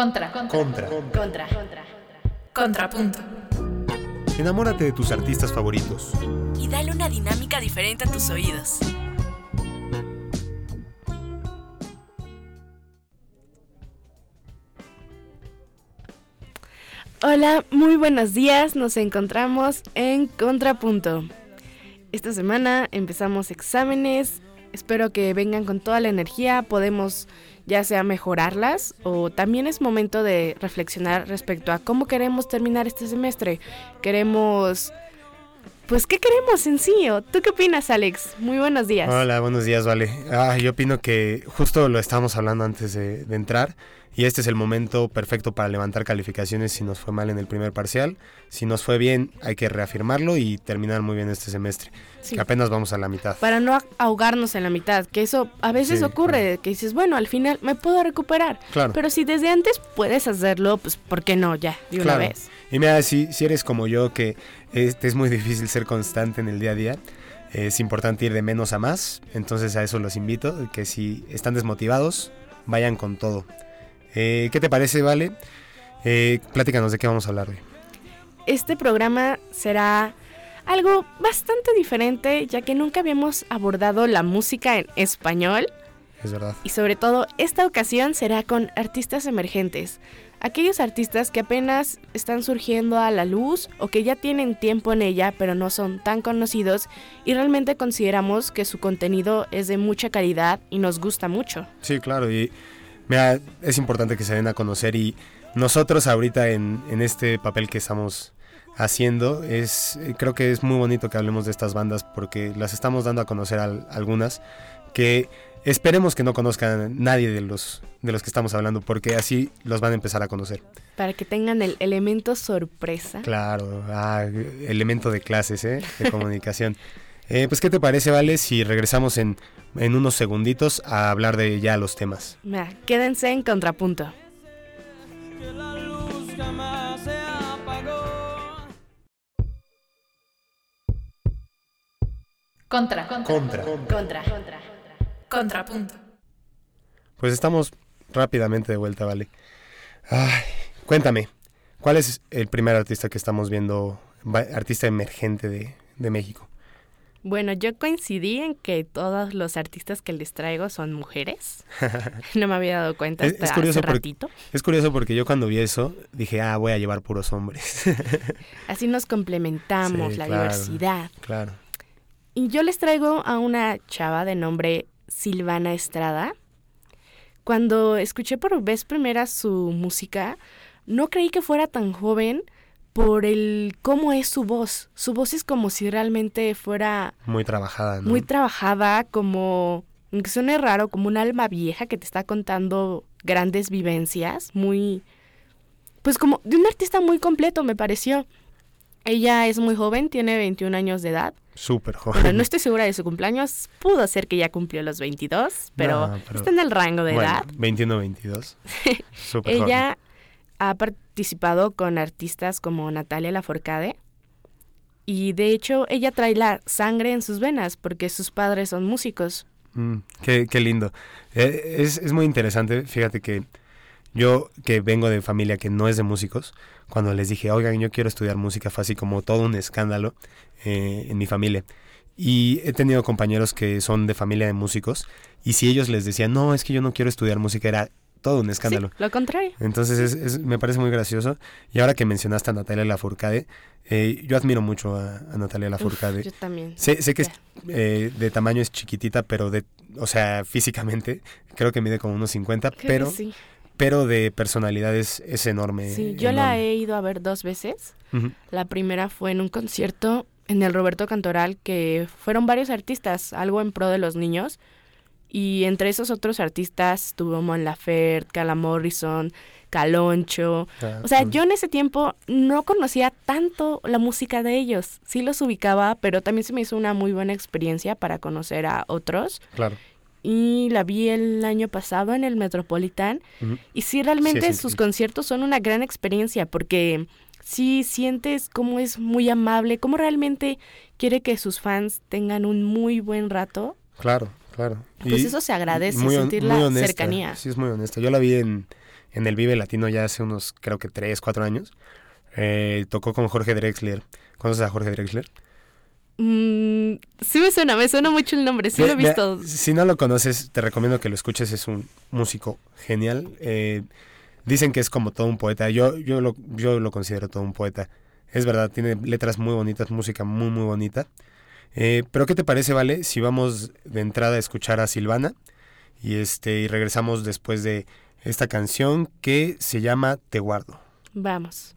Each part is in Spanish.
Contra. Contra. Contra. Contrapunto. Enamórate de tus artistas favoritos. Y dale una dinámica diferente a tus oídos. Hola, muy buenos días. Nos encontramos en Contrapunto. Esta semana empezamos exámenes. Espero que vengan con toda la energía. Podemos ya sea mejorarlas o también es momento de reflexionar respecto a cómo queremos terminar este semestre. Queremos... Pues, ¿qué queremos en sí? ¿Tú qué opinas, Alex? Muy buenos días. Hola, buenos días, Vale. Ah, yo opino que justo lo estábamos hablando antes de, de entrar y este es el momento perfecto para levantar calificaciones si nos fue mal en el primer parcial. Si nos fue bien, hay que reafirmarlo y terminar muy bien este semestre. Sí. Que apenas vamos a la mitad. Para no ahogarnos en la mitad, que eso a veces Sí, ocurre, que dices, bueno, al final me puedo recuperar. Claro. Pero si desde antes puedes hacerlo, pues ¿por qué no? Ya, de una Claro. vez. Y mira, si, si eres como yo, que este es muy difícil ser constante en el día a día, es importante ir de menos a más. Entonces a eso los invito, que si están desmotivados, vayan con todo. Eh, ¿Qué te parece, Vale? Eh, pláticanos de qué vamos a hablar hoy. Este programa será algo bastante diferente, ya que nunca habíamos abordado la música en español Es verdad. y sobre todo esta ocasión será con artistas emergentes. Aquellos artistas que apenas están surgiendo a la luz o que ya tienen tiempo en ella pero no son tan conocidos y realmente consideramos que su contenido es de mucha calidad y nos gusta mucho. Sí, claro. Y mira, es importante que se den a conocer y nosotros ahorita en, en este papel que estamos haciendo, es eh, creo que es muy bonito que hablemos de estas bandas porque las estamos dando a conocer a, algunas que esperemos que no conozcan nadie de los, de los que estamos hablando porque así los van a empezar a conocer. Para que tengan el elemento sorpresa. Claro, ah, elemento de clases, ¿eh? de comunicación. Eh, pues, ¿qué te parece, Vale, si regresamos en, en unos segunditos a hablar de ya los temas? Mira, quédense en contrapunto. apagó. Contra. Contra. Contra. Contrapunto. Pues estamos rápidamente de vuelta, vale. Ay, cuéntame, ¿cuál es el primer artista que estamos viendo, artista emergente de, de México? Bueno, yo coincidí en que todos los artistas que les traigo son mujeres. no me había dado cuenta Es- hasta es curioso hace porque- ratito. Es curioso porque yo cuando vi eso dije, ah, voy a llevar puros hombres. Así nos complementamos, Sí, la claro. diversidad. claro. Y yo les traigo a una chava de nombre Silvana Estrada. Cuando escuché por vez primera su música, no creí que fuera tan joven por el cómo es su voz. Su voz es como si realmente fuera Muy trabajada, ¿no? muy trabajada, como, aunque suene raro, como un alma vieja que te está contando grandes vivencias, muy, pues como de un artista muy completo me pareció. Ella es muy joven, tiene 21 años de edad. Súper joven. Bueno, no estoy segura de su cumpleaños, pudo ser que ya cumplió los 22, pero, No, pero- está en el rango de Bueno, edad. 21, 22. Súper joven. Ella ha participado con artistas como Natalia Laforcade y de hecho ella trae la sangre en sus venas porque sus padres son músicos. Mm, qué, lindo. Eh, es, es muy interesante, fíjate que yo que vengo de familia que no es de músicos, cuando les dije, oigan, yo quiero estudiar música, fue así como todo un escándalo eh, en mi familia. Y he tenido compañeros que son de familia de músicos, y si ellos les decían, no, es que yo no quiero estudiar música, era todo un escándalo. Sí, lo contrario. Entonces es, es- me parece muy gracioso. Y ahora que mencionaste a Natalia Lafourcade, eh, yo admiro mucho a, a Natalia Uf, Lafourcade. yo también. Sé, sé que es, eh, de tamaño es chiquitita, pero de, o sea, físicamente creo que mide como unos 50, Creo que pero, sí. pero de personalidad es, es enorme. Sí, yo la he ido a ver dos veces. La primera fue en un concierto en el Roberto Cantoral que fueron varios artistas, algo en pro de los niños. Y entre esos otros artistas estuvo Mon Laferte, Cala Morrison, Caloncho. Ah, O sea, mm. yo en ese tiempo no conocía tanto la música de ellos. Sí los ubicaba, pero también se me hizo una muy buena experiencia para conocer a otros. Claro. Y la vi el año pasado en el Metropolitan. Y sí, realmente Sí, sus conciertos son una gran experiencia porque sí sientes cómo es muy amable, cómo realmente quiere que sus fans tengan un muy buen rato. Claro, claro. Pues Y eso se agradece, muy sentir muy la honesta, cercanía. Sí, es muy honesta. Yo la vi en, en el Vive Latino ya hace unos, creo que 3, 4 años. Eh, tocó con Jorge Drexler. ¿Conoces a Jorge Drexler? Mm, sí me suena, me suena mucho el nombre, sí lo he visto. Si no lo conoces, te recomiendo que lo escuches. Es un músico genial. Eh, dicen que es como todo un poeta. Yo, yo, lo, yo lo considero todo un poeta. Es verdad, tiene letras muy bonitas, música muy, muy bonita. Eh, pero ¿qué te parece, Vale, si vamos de entrada a escuchar a Silvana y, este, y regresamos después de esta canción que se llama Te guardo? Vamos.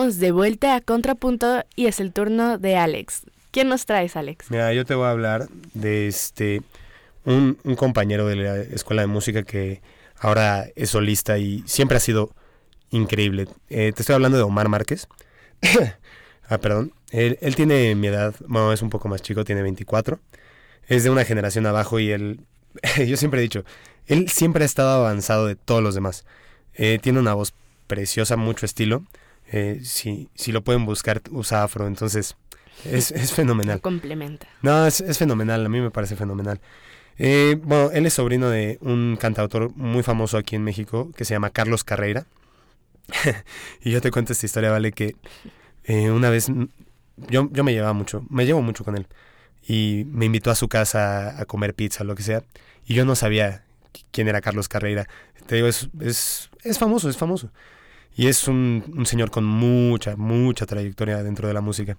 De vuelta a Contrapunto y es el turno de Alex. ¿Quién nos traes, Alex? Mira, yo te voy a hablar de este un, un compañero de la escuela de música que ahora es solista y siempre ha sido increíble. Eh, te estoy hablando de Omar Márquez. ah, perdón. Él, él tiene mi edad, bueno, es un poco más chico, tiene 24. Es de una generación abajo y él, yo siempre he dicho, él siempre ha estado avanzado de todos los demás. Eh, tiene una voz preciosa, mucho estilo. Eh, si, si lo pueden buscar, usa afro, entonces es, es fenomenal. Lo complementa. No, es, es fenomenal, a mí me parece fenomenal. Eh, bueno, él es sobrino de un cantautor muy famoso aquí en México que se llama Carlos Carreira. y yo te cuento esta historia, ¿vale? Que eh, una vez mm, yo, yo me llevaba mucho, me llevo mucho con él. Y me invitó a su casa a comer pizza, lo que sea. Y yo no sabía quién era Carlos Carreira. Te digo, es, es, es famoso, es famoso. Y es un, un señor con mucha, mucha trayectoria dentro de la música.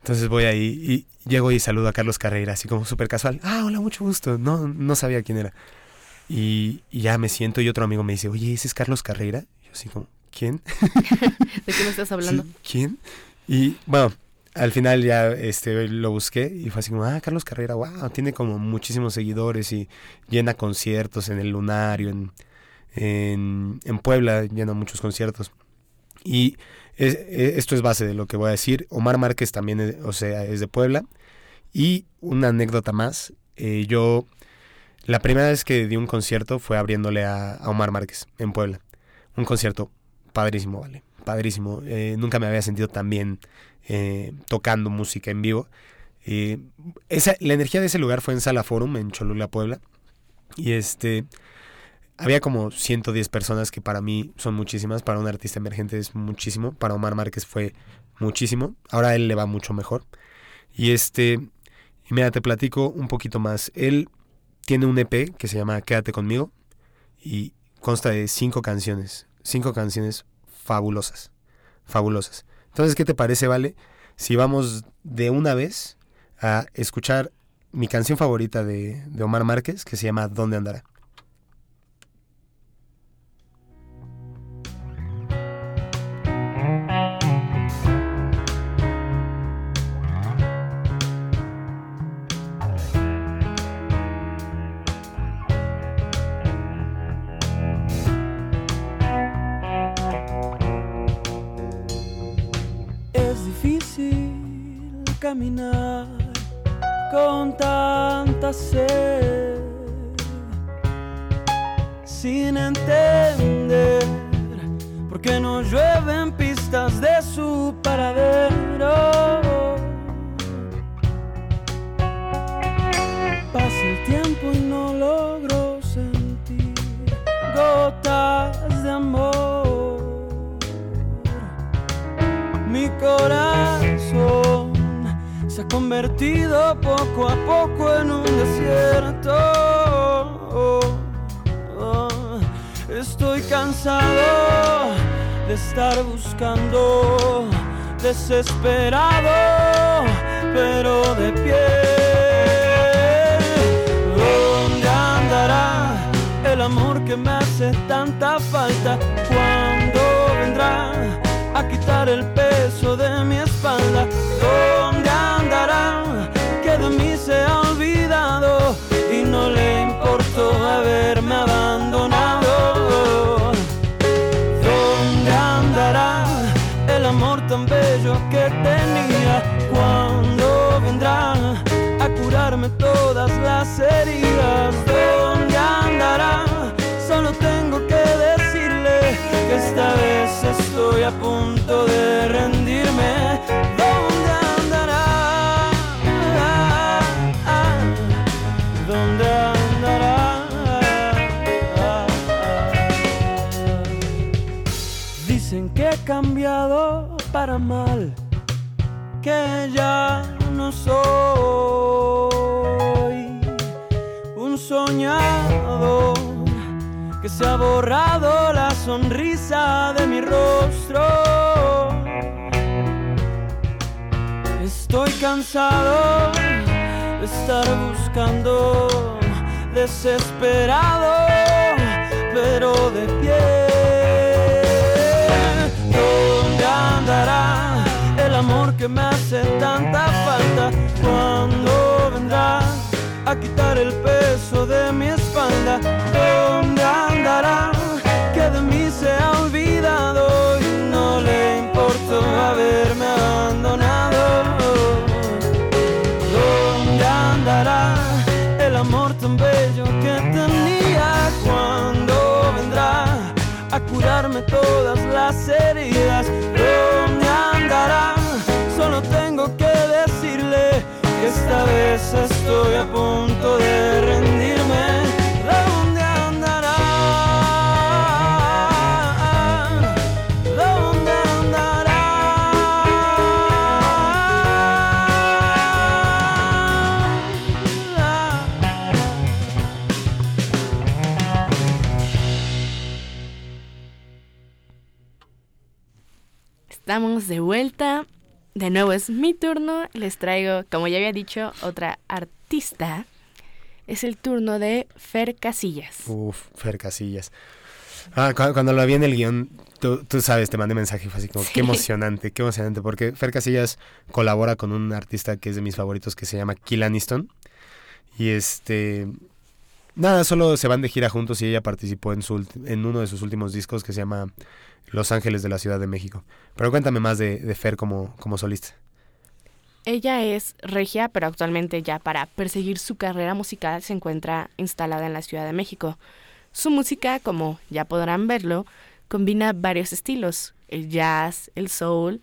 Entonces voy ahí y llego y saludo a Carlos Carreira, así como súper casual. Ah, hola, mucho gusto. No, no sabía quién era. Y, y ya me siento y otro amigo me dice, oye, ¿ese es Carlos Carrera? Y yo así como, ¿quién? ¿De qué me estás hablando? Sí, ¿Quién? Y bueno, al final ya este, lo busqué y fue así como, ah, Carlos Carrera, wow, tiene como muchísimos seguidores y llena conciertos en el Lunario, en, en, en Puebla llena muchos conciertos. Y es- e- esto es base de lo que voy a decir. Omar Márquez también, es- o sea, es de Puebla. Y una anécdota más, eh, yo la primera vez que di un concierto fue abriéndole a, Omar Márquez en Puebla. Un concierto padrísimo, vale, padrísimo. Eh, nunca me había sentido tan bien eh, tocando música en vivo. Esa, la energía de ese lugar fue en Sala Forum, en Cholula, Puebla. Y este, había como 110 personas que para mí son muchísimas, para un artista emergente es muchísimo, para Omar Márquez fue muchísimo. Ahora a él le va mucho mejor. Y este, y mira, te platico un poquito más. Él tiene un EP que se llama Quédate conmigo y consta de cinco canciones, cinco canciones fabulosas, fabulosas. Entonces, ¿qué te parece, Vale? Si vamos de una vez a escuchar mi canción favorita de, de Omar Márquez, que se llama ¿Dónde andará? Con tanta sed sin entender por qué no llueven pistas de su paradero. Pasa el tiempo y no logro sentir gotas de amor. Mi corazón se ha convertido poco a poco en un desierto. Estoy cansado de estar buscando, desesperado, pero de pie. ¿Dónde andará el amor que me hace tanta falta? ¿Cuándo vendrá a quitar el heridas? ¿Dónde andará? Solo tengo que decirle que esta vez estoy a punto de rendirme. ¿Dónde andará? ¿Dónde andará? Dicen que he cambiado para mal, que ya no soy se ha borrado la sonrisa de mi rostro. Estoy cansado de estar buscando, desesperado, pero de pie. ¿Dónde andará el amor que me hace tanta falta? ¿Cuándo vendrá a quitar el peso de mi espalda? Estamos de vuelta. De nuevo es mi turno. Les traigo, como ya había dicho, otra artista. es el turno de Fer Casillas. Uf, Fer Casillas. Ah, cu- cuando lo vi en el guion, tú, tú sabes, te mandé mensaje y fue así como, Sí. qué emocionante, qué emocionante, porque Fer Casillas colabora con un artista que es de mis favoritos que se llama Kill Aniston. Y este... Nada, solo se van de gira juntos y ella participó en, su, en uno de sus últimos discos que se llama Los Ángeles de la Ciudad de México. Pero cuéntame más de, de Fer como, como solista. Ella es regia, pero actualmente ya para perseguir su carrera musical se encuentra instalada en la Ciudad de México. Su música, como ya podrán verlo, combina varios estilos, el jazz, el soul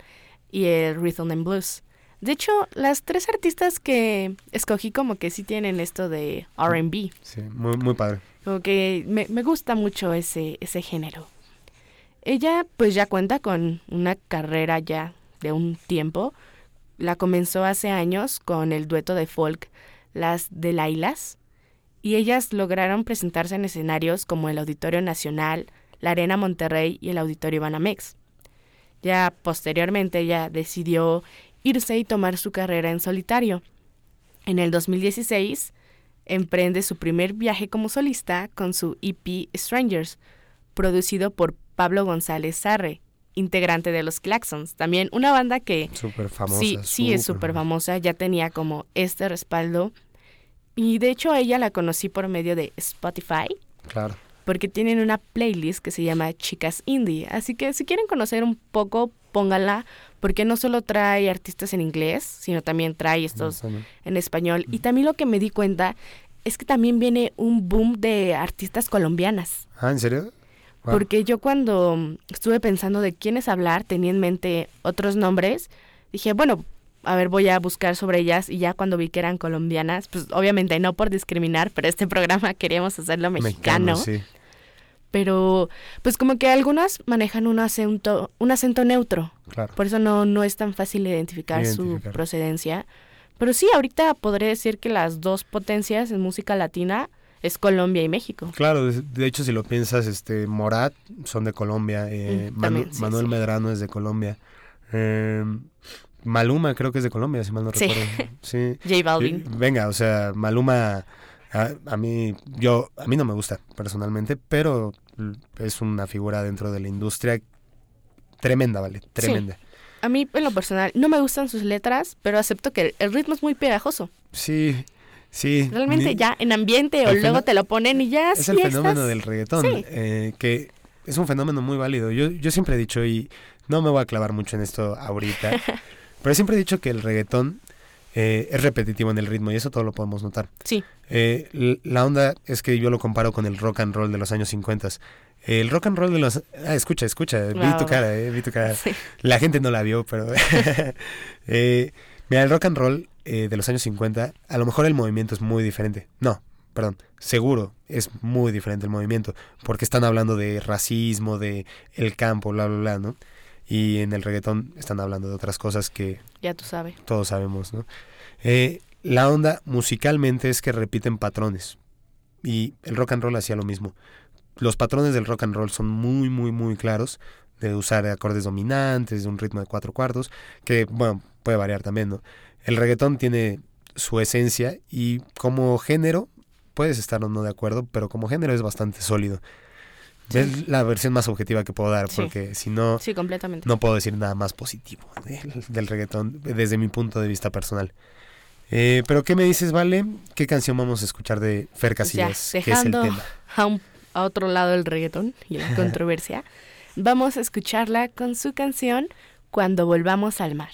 y el rhythm and blues. De hecho, las tres artistas que escogí como que sí tienen esto de RB, Sí, muy, muy padre. como que me, me gusta mucho ese, ese género. Ella pues ya cuenta con una carrera ya de un tiempo. La comenzó hace años con el dueto de folk Las Delailas y ellas lograron presentarse en escenarios como el Auditorio Nacional, la Arena Monterrey y el Auditorio Banamex. Ya posteriormente ella decidió irse y tomar su carrera en solitario. En el 2016 emprende su primer viaje como solista con su EP Strangers, producido por Pablo González Sarre, integrante de los Claxons, también una banda que Súper famosa. sí, sí es súper famosa, ya tenía como este respaldo. Y de hecho a ella la conocí por medio de Spotify, Claro. porque tienen una playlist que se llama Chicas Indie. Así que si quieren conocer un poco, pónganla, porque no solo trae artistas en inglés, sino también trae estos en español. Y también lo que me di cuenta es que también viene un boom de artistas colombianas. Ah, ¿en serio? Wow. Porque yo cuando estuve pensando de quiénes hablar, tenía en mente otros nombres, dije, bueno, a ver, voy a buscar sobre ellas y ya cuando vi que eran colombianas, pues obviamente no por discriminar, pero este programa queríamos hacerlo mexicano. sí. Pero pues como que algunas manejan un acento, un acento neutro, Claro. por eso no, no es tan fácil identificar, su procedencia. Pero sí, ahorita podré decir que las dos potencias en música latina es Colombia y México. Claro, de, de hecho si lo piensas, este Morat son de Colombia, eh, Mm, Manu- también, sí, Manuel sí. Medrano es de Colombia, eh, Maluma creo que es de Colombia, si mal no Sí. recuerdo. Sí. J Balvin. Venga, o sea, Maluma a, a mí yo a mí no me gusta personalmente, pero es una figura dentro de la industria tremenda, vale, tremenda. A mí, en lo personal, no me gustan sus letras, pero acepto que el, ritmo es muy pegajoso. Sí, sí. Realmente ni- ya en ambiente o luego te lo ponen y ya es el estás- fenómeno del reggaetón, Sí. eh, que es un fenómeno muy válido. Yo, yo siempre he dicho, y no me voy a clavar mucho en esto ahorita, pero siempre he dicho que el reggaetón eh, es repetitivo en el ritmo y eso todo lo podemos notar. Sí, Eh, la onda es que yo lo comparo con el rock and roll de los años 50. El rock and roll de los... Ah, escucha, escucha, vi tu cara, eh, vi tu cara. sí. La gente no la vio, pero... eh, mira, el rock and roll de los años 50, a lo mejor el movimiento es muy diferente. No, perdón, seguro es muy diferente el movimiento, porque están hablando de racismo, de el campo, bla, bla, bla, ¿no? Y en el reggaetón están hablando de otras cosas que ya tú sabes. todos sabemos, ¿no? Eh, la onda musicalmente es que repiten patrones. Y el rock and roll hacía lo mismo. Los patrones del rock and roll son muy, muy, muy claros. De usar acordes dominantes, de un ritmo de cuatro cuartos, que, bueno, puede variar también, ¿no? El reggaetón tiene su esencia y como género, puedes estar o no de acuerdo, pero como género es bastante sólido. Es la versión más objetiva que puedo dar, Sí. porque si no, Sí, completamente. no puedo decir nada más positivo del, del reggaetón desde mi punto de vista personal. Eh, pero ¿qué me dices, Vale? ¿Qué canción vamos a escuchar de Fer Casillas? ya, que es el tema. a, un- a otro lado el reggaetón y la controversia, vamos a escucharla con su canción Cuando volvamos al mar.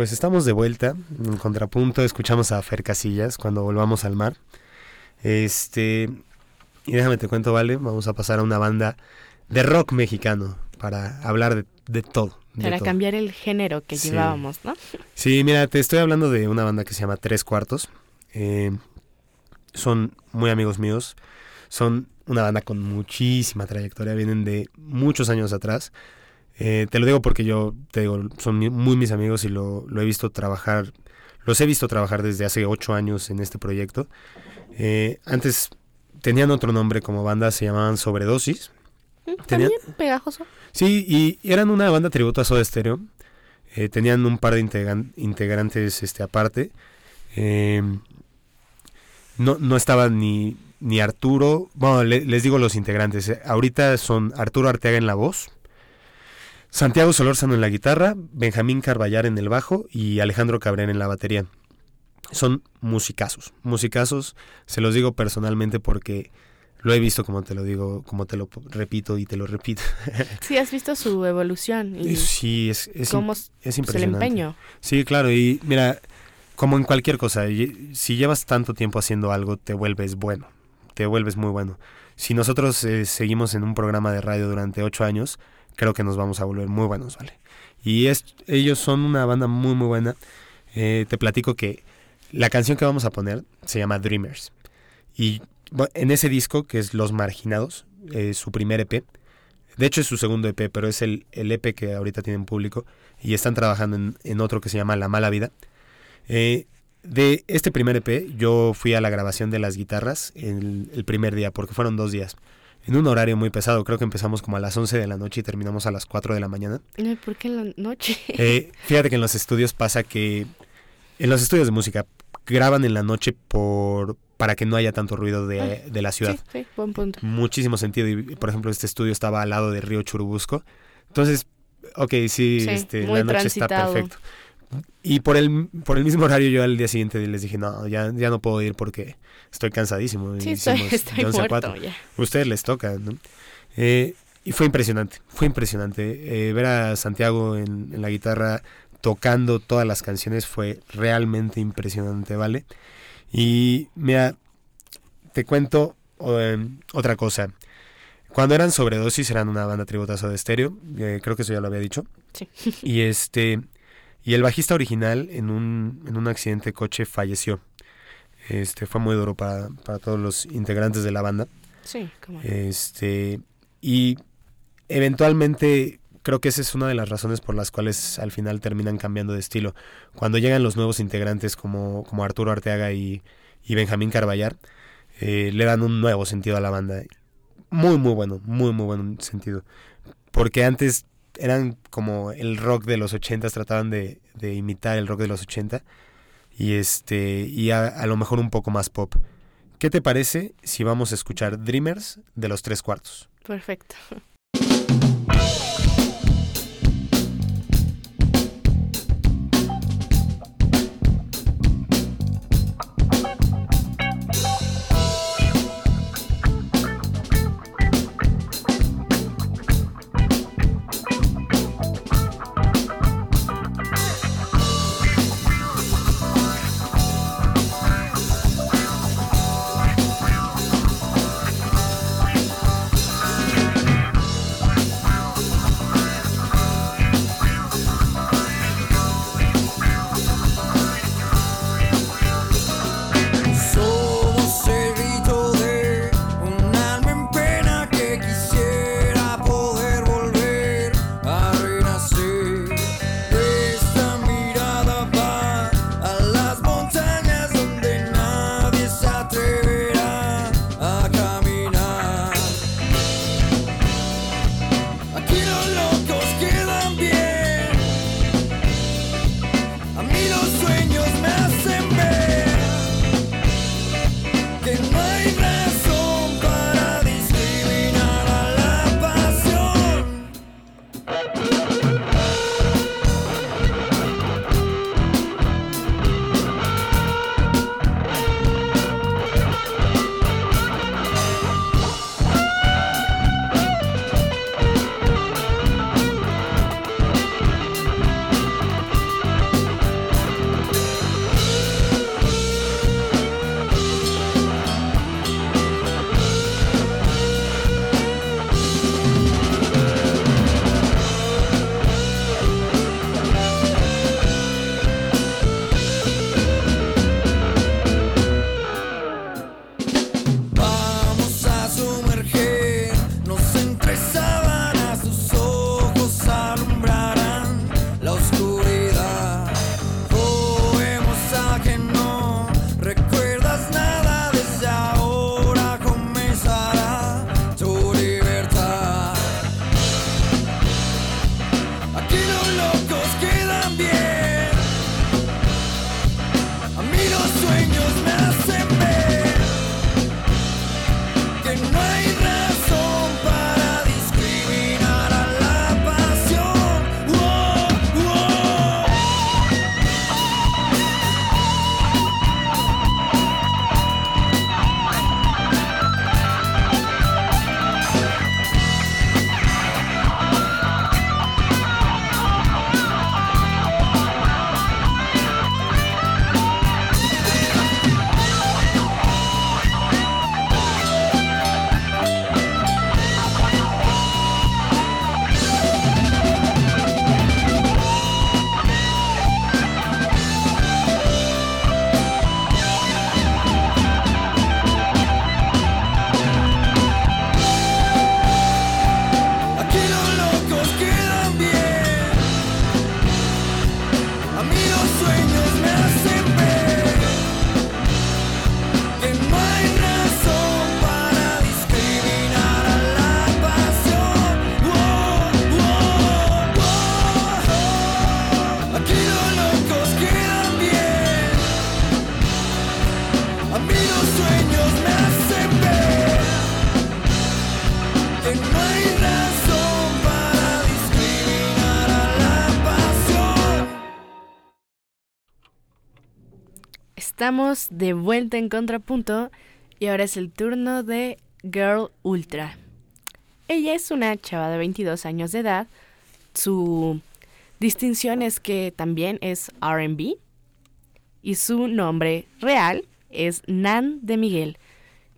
Pues estamos de vuelta, en contrapunto, escuchamos a Fer Casillas cuando volvamos al mar. Este, y déjame te cuento, vale, vamos a pasar a una banda de rock mexicano para hablar de, de todo. de Para todo. cambiar el género que Sí. llevábamos, ¿no? Sí, mira, te estoy hablando de una banda que se llama Tres Cuartos. Eh, son muy amigos míos. Son una banda con muchísima trayectoria. Vienen de muchos años atrás. Eh, te lo digo porque yo, te digo, son muy mis amigos y lo, lo he visto trabajar. Los he visto trabajar desde hace ocho años en este proyecto. Eh, antes tenían otro nombre como banda, se llamaban Sobredosis. Tenía- También pegajoso. Sí, y eran una banda tributo a Soda Stereo. Eh, tenían un par de integran- integrantes este, aparte. Eh, no, no estaban ni, ni Arturo. Bueno, le- les digo los integrantes. ahorita son Arturo Arteaga en la voz, Santiago Solórzano en la guitarra, Benjamín Carballar en el bajo y Alejandro Cabrera en la batería. Son musicazos. Musicazos, se los digo personalmente porque lo he visto, como te lo digo, como te lo repito y te lo repito. Sí, has visto su evolución y Sí, es, es, im- cómo s- es el impresionante. empeño. Sí, claro, y mira, como en cualquier cosa, si llevas tanto tiempo haciendo algo, te vuelves bueno, te vuelves muy bueno. Si nosotros eh, seguimos en un programa de radio durante ocho años, creo que nos vamos a volver muy buenos, ¿vale? Y ellos son una banda muy, muy buena. Eh, te platico que la canción que vamos a poner se llama Dreamers. Y en ese disco, que es Los Marginados, eh, su primer EP, de hecho es su segundo EP, pero es el, EP que ahorita tienen público y están trabajando en, otro que se llama La Mala Vida. Eh, de este primer EP yo fui a la grabación de las guitarras el primer día, porque fueron dos días, en un horario muy pesado, creo que empezamos como a las 11 de la noche y terminamos a las 4 de la mañana. ¿Por qué en la noche? Eh, fíjate que en los estudios pasa que en los estudios de música graban en la noche por para que no haya tanto ruido de, de la ciudad. Sí, sí, buen punto. Muchísimo sentido. Y, por ejemplo, este estudio estaba al lado del río Churubusco. Entonces, ok, sí, Sí, este, la noche está transitado. perfecto. Y por el, por el mismo horario yo al día siguiente les dije, no, ya, ya no puedo ir porque estoy cansadísimo. Sí, estoy, estoy de 11 a muerto 4. ya. Ustedes les toca, ¿no? Eh, y fue impresionante, fue impresionante. Eh, ver a Santiago en, en la guitarra tocando todas las canciones fue realmente impresionante, ¿vale? Y mira, te cuento eh, otra cosa. Cuando eran sobredosis eran una banda tributazo de estéreo, eh, creo que eso ya lo había dicho. Sí. Y este y el bajista original en un, en un accidente de coche falleció. Este fue muy duro para, para todos los integrantes de la banda. Sí, como Este, y eventualmente creo que esa es una de las razones por las cuales al final terminan cambiando de estilo. Cuando llegan los nuevos integrantes como, como Arturo Arteaga y, y Benjamín Carballar, eh, le dan un nuevo sentido a la banda. Muy, muy bueno, muy, muy buen sentido. Porque antes eran como el rock de los 80, trataban de, de imitar el rock de los 80 y, este, y a, a lo mejor un poco más pop. ¿Qué te parece si vamos a escuchar Dreamers de los tres cuartos? perfecto. Estamos de vuelta en contrapunto y ahora es el turno de Girl Ultra. Ella es una chava de 22 años de edad. Su distinción es que también es RB y su nombre real es Nan de Miguel.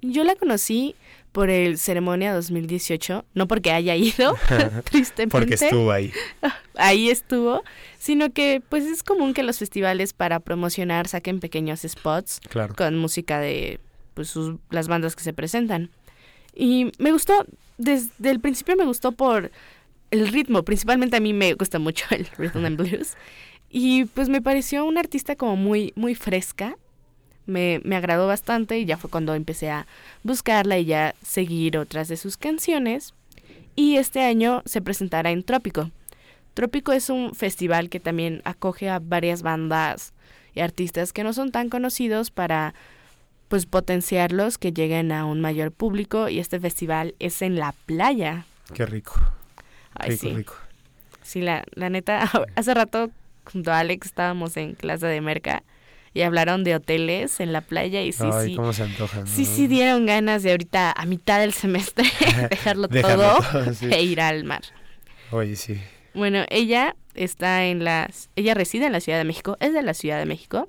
Yo la conocí por el Ceremonia 2018, no porque haya ido, tristemente. Porque estuvo ahí. ahí estuvo, sino que pues es común que los festivales para promocionar saquen pequeños spots Claro. con música de pues sus, las bandas que se presentan. Y me gustó, desde el principio me gustó por el ritmo, principalmente a mí me gusta mucho el rhythm and blues. Y pues me pareció una artista como muy, muy fresca. Me, me agradó bastante y ya fue cuando empecé a buscarla y ya seguir otras de sus canciones. Y este año se presentará en Trópico. Trópico es un festival que también acoge a varias bandas y artistas que no son tan conocidos para pues potenciarlos, que lleguen a un mayor público y este festival es en la playa. Qué rico. Ay, rico, sí. rico. Sí, la, la neta, hace rato junto a Alex estábamos en clase de merca y hablaron de hoteles en la playa y sí, Ay, sí. cómo se antoja. Sí, ¿no? sí dieron ganas de ahorita a mitad del semestre dejarlo Dejarlo todo todo, sí. e ir al mar. Oye, sí. Bueno, ella está en las... Ella reside en la Ciudad de México, es de la Ciudad de México.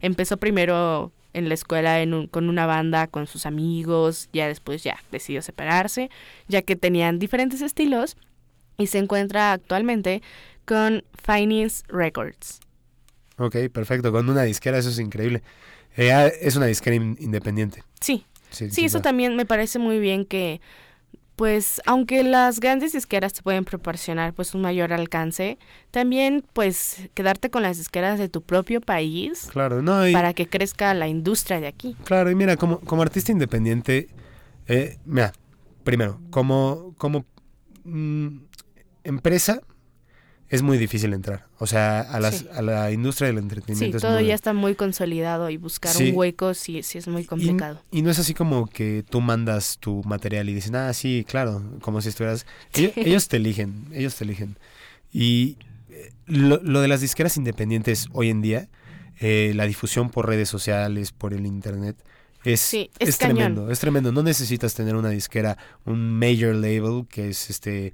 Empezó primero en la escuela en un- con una banda con sus amigos, ya después ya decidió separarse, ya que tenían diferentes estilos y se encuentra actualmente con Finance Records. Ok, perfecto. Con una disquera, eso es increíble. Eh, ah, es una disquera in- independiente. Sí, Sí, eso también me parece muy bien que, pues, aunque las grandes disqueras te pueden proporcionar pues un mayor alcance, también pues quedarte con las disqueras de tu propio país Claro, no, y, para que crezca la industria de aquí. claro, y mira, como, como artista independiente, eh, mira, primero, como, como mm, empresa, es muy difícil entrar. O sea, a, las, Sí. a la industria del Sí, entretenimiento es todo muy- ya está muy consolidado y buscar Sí. un hueco sí, sí es muy complicado. Y no es así como que tú mandas tu material y dicen, ah, sí, claro, como si estuvieras... Ellos, ellos te eligen, ellos te eligen. Y eh, lo, lo de las disqueras independientes hoy en día, eh, la difusión por redes sociales, por el internet, es, Sí, es es tremendo, es tremendo. No necesitas tener una disquera, un major label, que es este,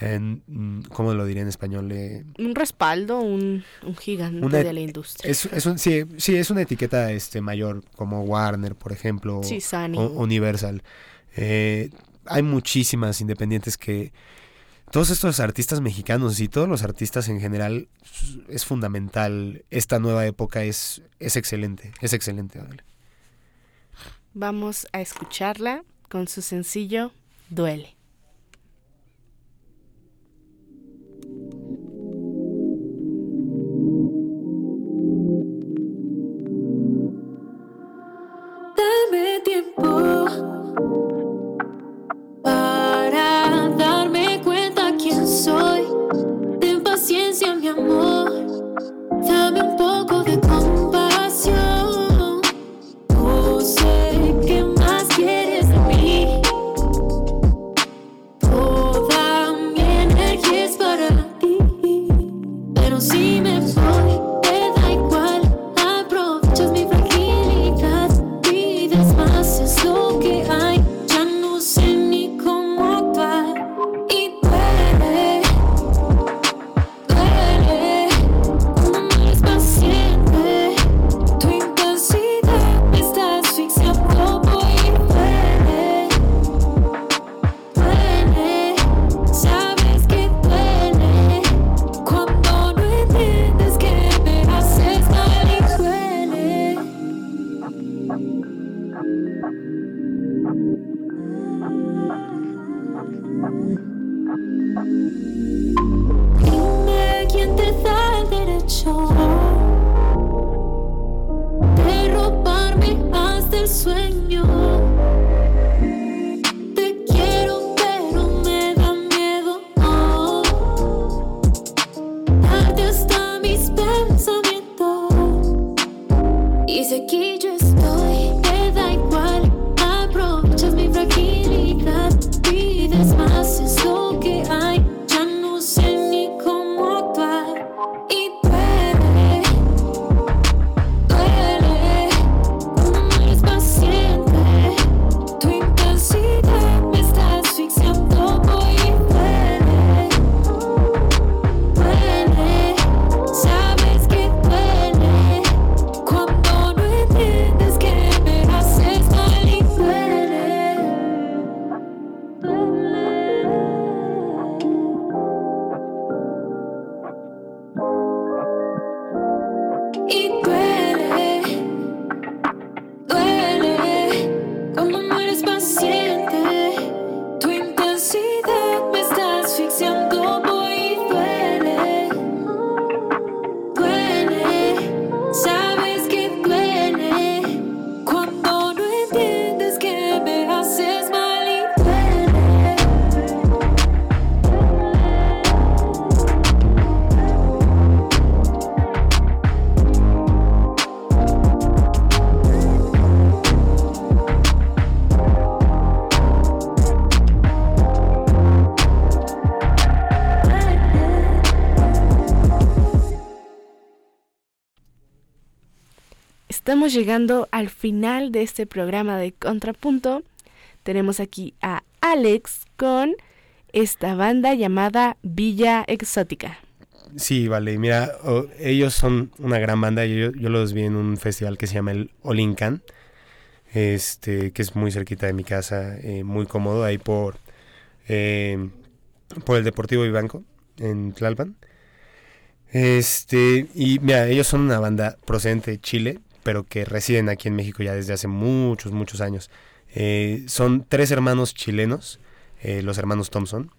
en, mm, ¿cómo lo diría en español? Eh, Un respaldo, un, un gigante Una- de la industria. es, es un, sí, sí, es una etiqueta este, mayor, como Warner, por ejemplo. sí, o- Universal. Eh, hay muchísimas independientes que todos estos artistas mexicanos y todos los artistas en general es fundamental. Esta nueva época es, es excelente, es excelente. Adela. Vamos a escucharla con su sencillo Duele. Llegando al final de este programa de Contrapunto. Tenemos aquí a Alex con esta banda llamada Villa Exótica. Sí, vale. Mira, ellos son una gran banda. Yo, yo los vi en un festival que se llama el Olincan, este, que es muy cerquita de mi casa, eh, muy cómodo, ahí por, eh, por el Deportivo Vivanco, en Tlalpan. Este, y mira, ellos son una banda procedente de Chile, pero que residen aquí en México ya desde hace muchos, muchos años. Eh, son tres hermanos chilenos, eh, los hermanos Thompson.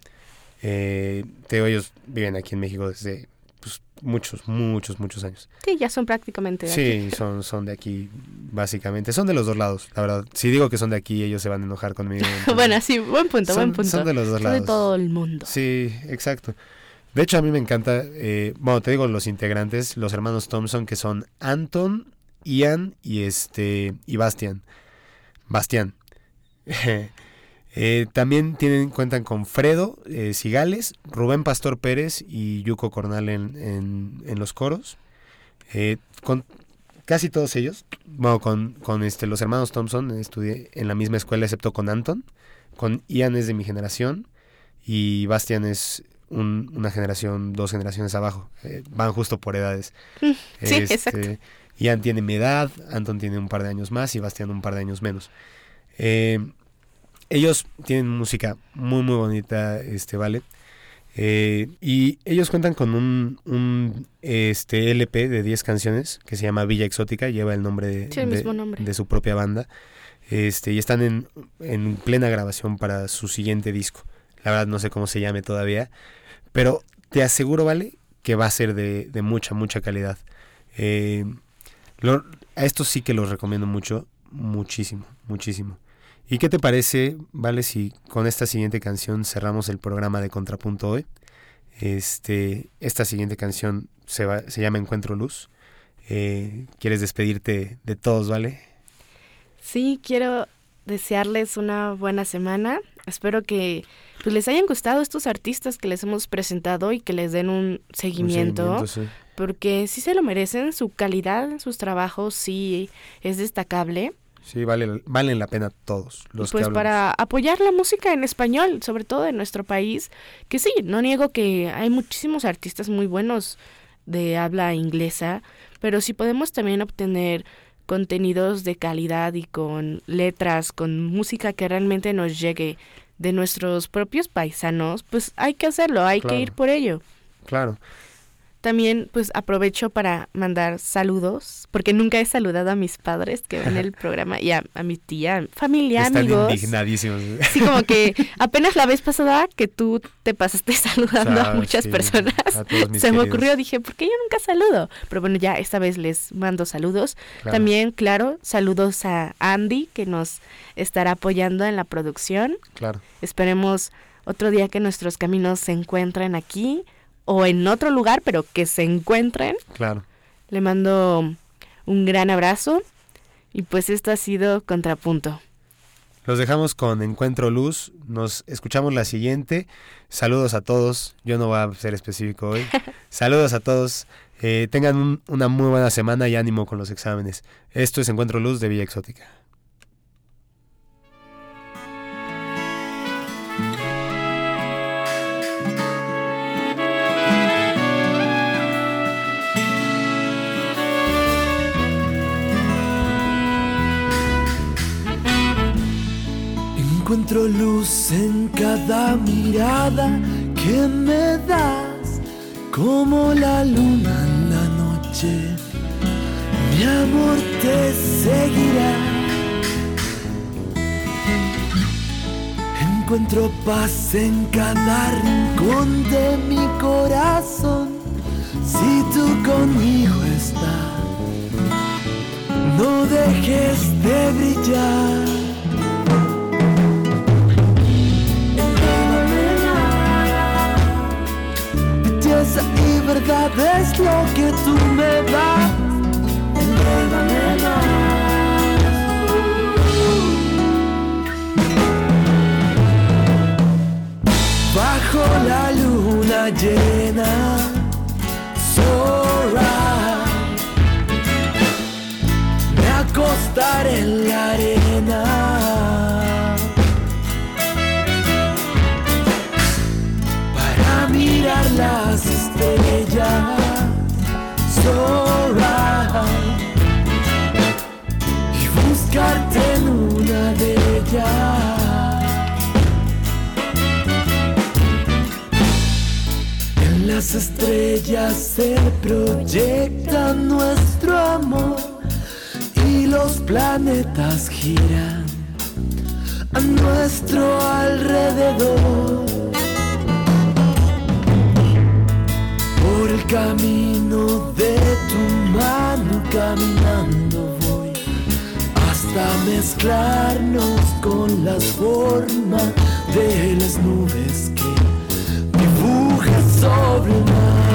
Eh, te digo, ellos viven aquí en México desde pues, muchos, muchos, muchos años. Sí, ya son prácticamente de aquí. Sí, son, son de aquí, básicamente. Son de los dos lados, la verdad. Si digo que son de aquí, ellos se van a enojar conmigo. bueno, sí, buen punto, son, buen punto. son de los dos Son de lados. todo el mundo. Sí, exacto. De hecho, a mí me encanta, eh, bueno, te digo los integrantes, los hermanos Thompson, que son Anton, Ian y este y Bastian. Bastián. Eh, también tienen, cuentan con Fredo eh, Cigales, Rubén Pastor Pérez y Yuko Cornal en, en- en los coros. Eh, con casi todos ellos, bueno, con, con este, los hermanos Thompson estudié en la misma escuela, excepto con Anton. Con Ian es de mi generación y Bastian es un- una generación, dos generaciones abajo. Eh, van justo por edades. Sí, Este, exacto. Ian tiene mi edad, Anton tiene un par de años más y Bastian un par de años menos. Eh, ellos tienen música muy muy bonita, este, ¿vale? Eh, y ellos cuentan con un, un, este, LP de 10 canciones que se llama Villa Exótica, lleva el nombre de, Sí, el de- mismo nombre. de su propia banda. Este, y están en, en plena grabación para su siguiente disco. La verdad no sé cómo se llame todavía, pero te aseguro, ¿vale? Que va a ser de, de mucha, mucha calidad. Eh, lo- a estos sí que los recomiendo mucho, muchísimo, muchísimo. ¿Y qué te parece, vale, si con esta siguiente canción cerramos el programa de Contrapunto hoy? Este, esta siguiente canción se, va, se llama Encuentro Luz. Eh, ¿Quieres despedirte de todos, vale? Sí, quiero desearles una buena semana. Espero que pues, les hayan gustado estos artistas que les hemos presentado y que les den un Un seguimiento, sí. porque sí se lo merecen, su calidad en sus trabajos sí es destacable. Sí, vale, valen la pena todos los pues que para apoyar la música en español, sobre todo en nuestro país, que sí, no niego que hay muchísimos artistas muy buenos de habla inglesa, pero si podemos también obtener contenidos de calidad y con letras, con música que realmente nos llegue de nuestros propios paisanos, pues hay que hacerlo, hay Claro. que ir por ello. Claro. También pues aprovecho para mandar saludos, porque nunca he saludado a mis padres que ven el programa y a, a mi tía, familia, Están amigos. indignadísimos. Sí, como que apenas la vez pasada que tú te pasaste saludando a muchas sí, personas, a se me ocurrió, dije, ¿por qué yo nunca saludo? Pero bueno, ya esta vez les mando saludos. Claro. También, claro, saludos a Andy, que nos estará apoyando en la producción. Claro. Esperemos otro día que nuestros caminos se encuentren aquí o en otro lugar, pero que se encuentren. Claro. Le mando un gran abrazo y pues esto ha sido Contrapunto. Los dejamos con Encuentro Luz. Nos escuchamos la siguiente. Saludos a todos. Yo no voy a ser específico hoy. Saludos a todos. Eh, tengan un- una muy buena semana y ánimo con los exámenes. Esto es Encuentro Luz de Villa Exótica. Encuentro luz en cada mirada que me das, como la luna en la noche. Mi amor te seguirá. Encuentro paz en cada rincón de mi corazón. Si tú conmigo estás, no dejes de brillar. verdad es lo que tú me das. Envuélvame más. Bajo la luna llena, sola, me acostaré en la arena. Y buscarte en una de ellas. En las estrellas se proyecta nuestro amor y los planetas giran a nuestro alrededor. Mezclarnos con las formas de las nubes que dibujas sobre el mar.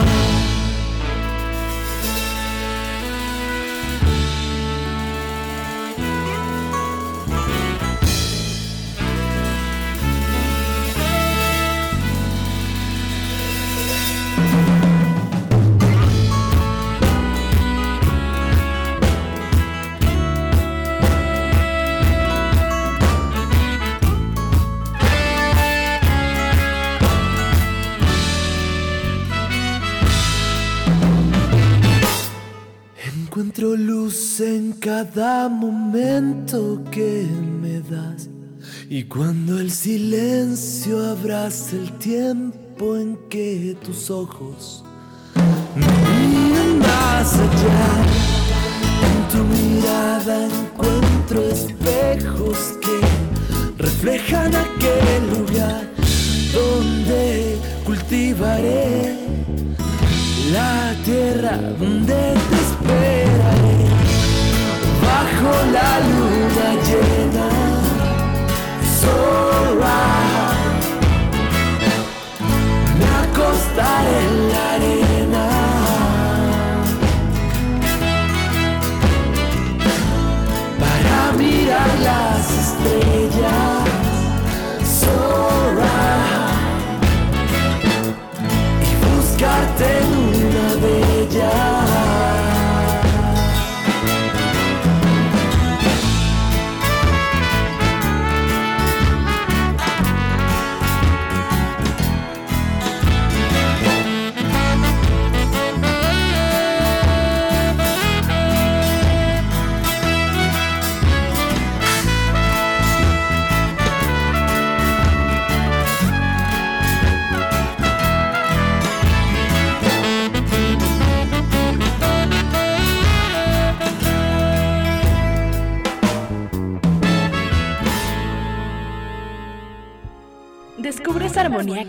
Momento que me das. Y cuando el silencio abraza el tiempo en que tus ojos me miran más allá. En tu mirada encuentro espejos que reflejan aquel lugar donde cultivaré la tierra donde te esperaré bajo la luna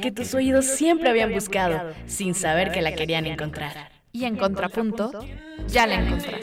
que tus oídos siempre habían buscado, sin saber que la querían encontrar. Y en contrapunto, ya la encontraste.